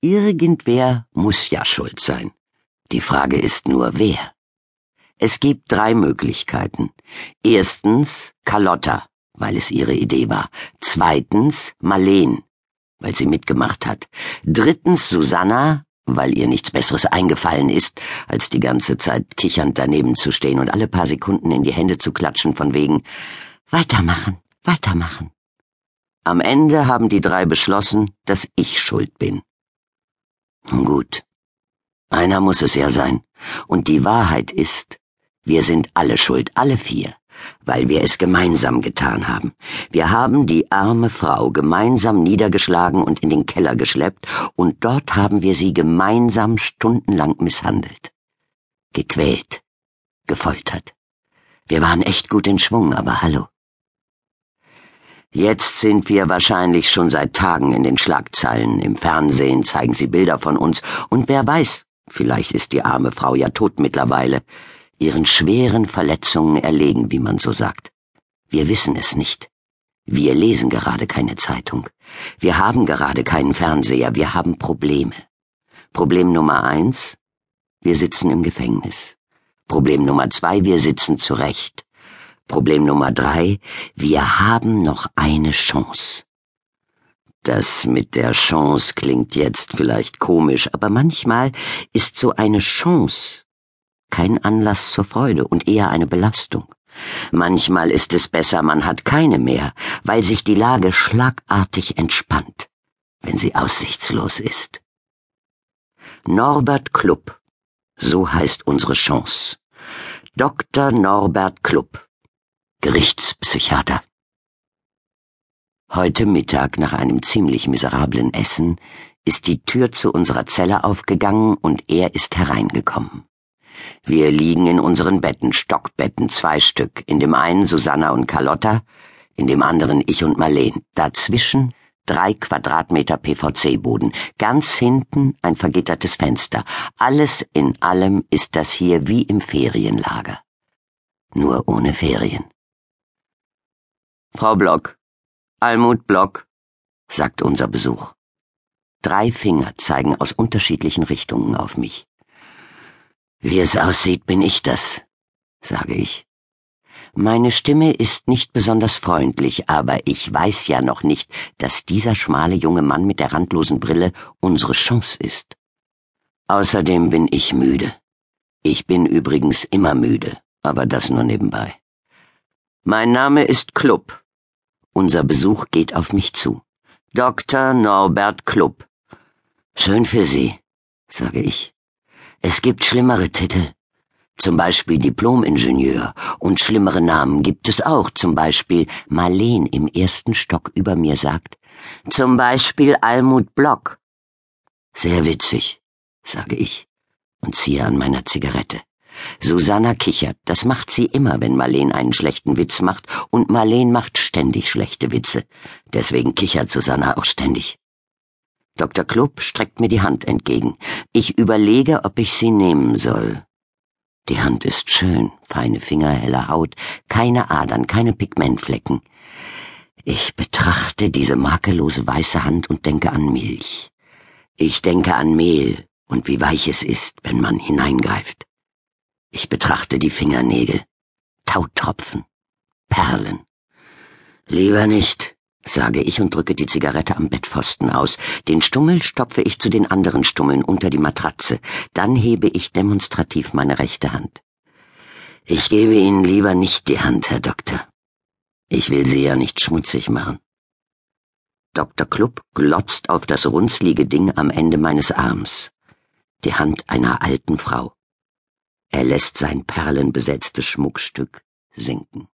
Irgendwer muss ja schuld sein. Die Frage ist nur, wer. Es gibt drei Möglichkeiten. Erstens Carlotta, weil es ihre Idee war. Zweitens Marleen, weil sie mitgemacht hat. Drittens Susanna, weil ihr nichts Besseres eingefallen ist, als die ganze Zeit kichernd daneben zu stehen und alle paar Sekunden in die Hände zu klatschen von wegen Weitermachen, weitermachen. Am Ende haben die drei beschlossen, dass ich schuld bin. Gut. Einer muss es ja sein. Und die Wahrheit ist, wir sind alle schuld, alle vier, weil wir es gemeinsam getan haben. Wir haben die arme Frau gemeinsam niedergeschlagen und in den Keller geschleppt, und dort haben wir sie gemeinsam stundenlang misshandelt. Gequält, gefoltert. Wir waren echt gut in Schwung, aber hallo. Jetzt sind wir wahrscheinlich schon seit Tagen in den Schlagzeilen, im Fernsehen zeigen sie Bilder von uns, und wer weiß, vielleicht ist die arme Frau ja tot mittlerweile, ihren schweren Verletzungen erlegen, wie man so sagt. Wir wissen es nicht. Wir lesen gerade keine Zeitung. Wir haben gerade keinen Fernseher, wir haben Probleme. Problem Nummer eins, wir sitzen im Gefängnis. Problem Nummer zwei, wir sitzen zurecht. Problem Nummer drei, wir haben noch eine Chance. Das mit der Chance klingt jetzt vielleicht komisch, aber manchmal ist so eine Chance kein Anlass zur Freude und eher eine Belastung. Manchmal ist es besser, man hat keine mehr, weil sich die Lage schlagartig entspannt, wenn sie aussichtslos ist. Norbert Klupp, so heißt unsere Chance. Dr. Norbert Klupp. Gerichtspsychiater. Heute Mittag nach einem ziemlich miserablen Essen ist die Tür zu unserer Zelle aufgegangen und er ist hereingekommen. Wir liegen in unseren Betten, Stockbetten, zwei Stück, in dem einen Susanna und Carlotta, in dem anderen ich und Marleen, dazwischen drei Quadratmeter PVC-Boden, ganz hinten ein vergittertes Fenster. Alles in allem ist das hier wie im Ferienlager. Nur ohne Ferien. Frau Block, Almut Block, sagt unser Besuch. Drei Finger zeigen aus unterschiedlichen Richtungen auf mich. Wie es aussieht, bin ich das, sage ich. Meine Stimme ist nicht besonders freundlich, aber ich weiß ja noch nicht, dass dieser schmale junge Mann mit der randlosen Brille unsere Chance ist. Außerdem bin ich müde. Ich bin übrigens immer müde, aber das nur nebenbei. Mein Name ist Klupp. Unser Besuch geht auf mich zu. Dr. Norbert Klupp. Schön für Sie, sage ich. Es gibt schlimmere Titel. Zum Beispiel Diplomingenieur. Und schlimmere Namen gibt es auch. Zum Beispiel Marleen im ersten Stock über mir sagt. Zum Beispiel Almut Block. Sehr witzig, sage ich und ziehe an meiner Zigarette. Susanna kichert, das macht sie immer, wenn Marleen einen schlechten Witz macht, und Marleen macht ständig schlechte Witze. Deswegen kichert Susanna auch ständig. Dr. Klubb streckt mir die Hand entgegen. Ich überlege, ob ich sie nehmen soll. Die Hand ist schön, feine Finger, helle Haut, keine Adern, keine Pigmentflecken. Ich betrachte diese makellose weiße Hand und denke an Milch. Ich denke an Mehl und wie weich es ist, wenn man hineingreift. Ich betrachte die Fingernägel. Tautropfen. Perlen. Lieber nicht, sage ich und drücke die Zigarette am Bettpfosten aus. Den Stummel stopfe ich zu den anderen Stummeln unter die Matratze. Dann hebe ich demonstrativ meine rechte Hand. Ich gebe Ihnen lieber nicht die Hand, Herr Doktor. Ich will Sie ja nicht schmutzig machen. Dr. Klubb glotzt auf das runzlige Ding am Ende meines Arms. Die Hand einer alten Frau. Er lässt sein perlenbesetztes Schmuckstück sinken.